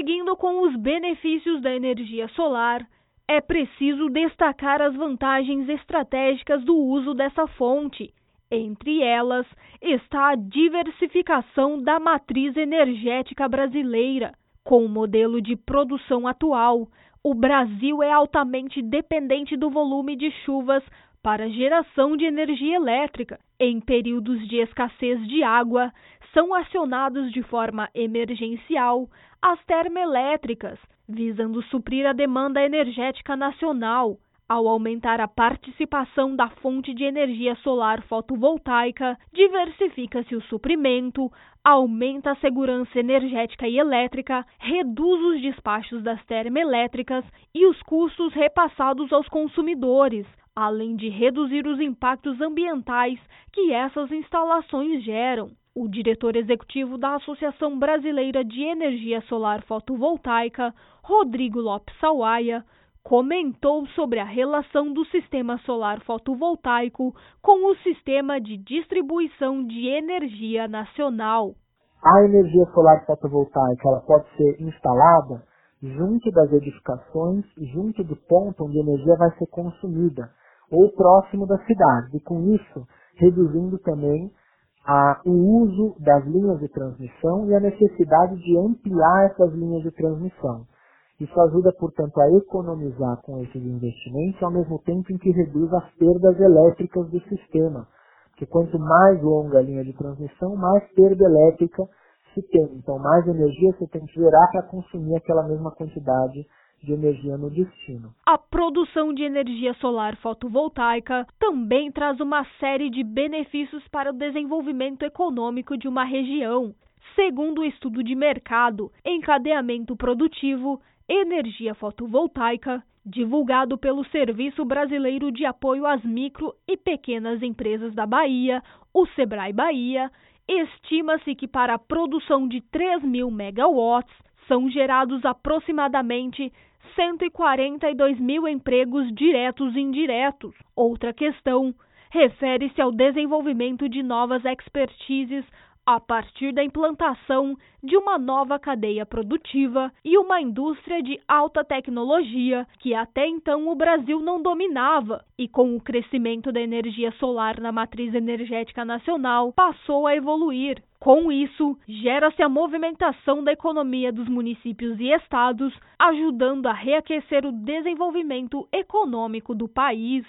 Seguindo com os benefícios da energia solar, é preciso destacar as vantagens estratégicas do uso dessa fonte. Entre elas está a diversificação da matriz energética brasileira. Com o modelo de produção atual, o Brasil é altamente dependente do volume de chuvas para geração de energia elétrica. Em períodos de escassez de água, são acionados de forma emergencial as termoelétricas, visando suprir a demanda energética nacional. Ao aumentar a participação da fonte de energia solar fotovoltaica, diversifica-se o suprimento, aumenta a segurança energética e elétrica, reduz os despachos das termoelétricas e os custos repassados aos consumidores, além de reduzir os impactos ambientais que essas instalações geram. O diretor executivo da Associação Brasileira de Energia Solar Fotovoltaica, Rodrigo Lopes Sawaia, comentou sobre a relação do sistema solar fotovoltaico com o sistema de distribuição de energia nacional. A energia solar fotovoltaica ela pode ser instalada junto das edificações, junto do ponto onde a energia vai ser consumida, ou próximo da cidade, e com isso reduzindo também a, o uso das linhas de transmissão e a necessidade de ampliar essas linhas de transmissão. Isso ajuda, portanto, a economizar com esses investimentos, ao mesmo tempo em que reduz as perdas elétricas do sistema. Porque quanto mais longa a linha de transmissão, mais perda elétrica se tem. Então, mais energia você tem que gerar para consumir aquela mesma quantidade de energia no destino. A produção de energia solar fotovoltaica também traz uma série de benefícios para o desenvolvimento econômico de uma região. Segundo o estudo de mercado, encadeamento produtivo, energia fotovoltaica, divulgado pelo Serviço Brasileiro de Apoio às Micro e Pequenas Empresas da Bahia, o Sebrae Bahia, estima-se que para a produção de 3 mil megawatts são gerados aproximadamente 142 mil empregos diretos e indiretos. Outra questão refere-se ao desenvolvimento de novas expertises a partir da implantação de uma nova cadeia produtiva e uma indústria de alta tecnologia que até então o Brasil não dominava, e com o crescimento da energia solar na matriz energética nacional, passou a evoluir. Com isso, gera-se a movimentação da economia dos municípios e estados, ajudando a reaquecer o desenvolvimento econômico do país.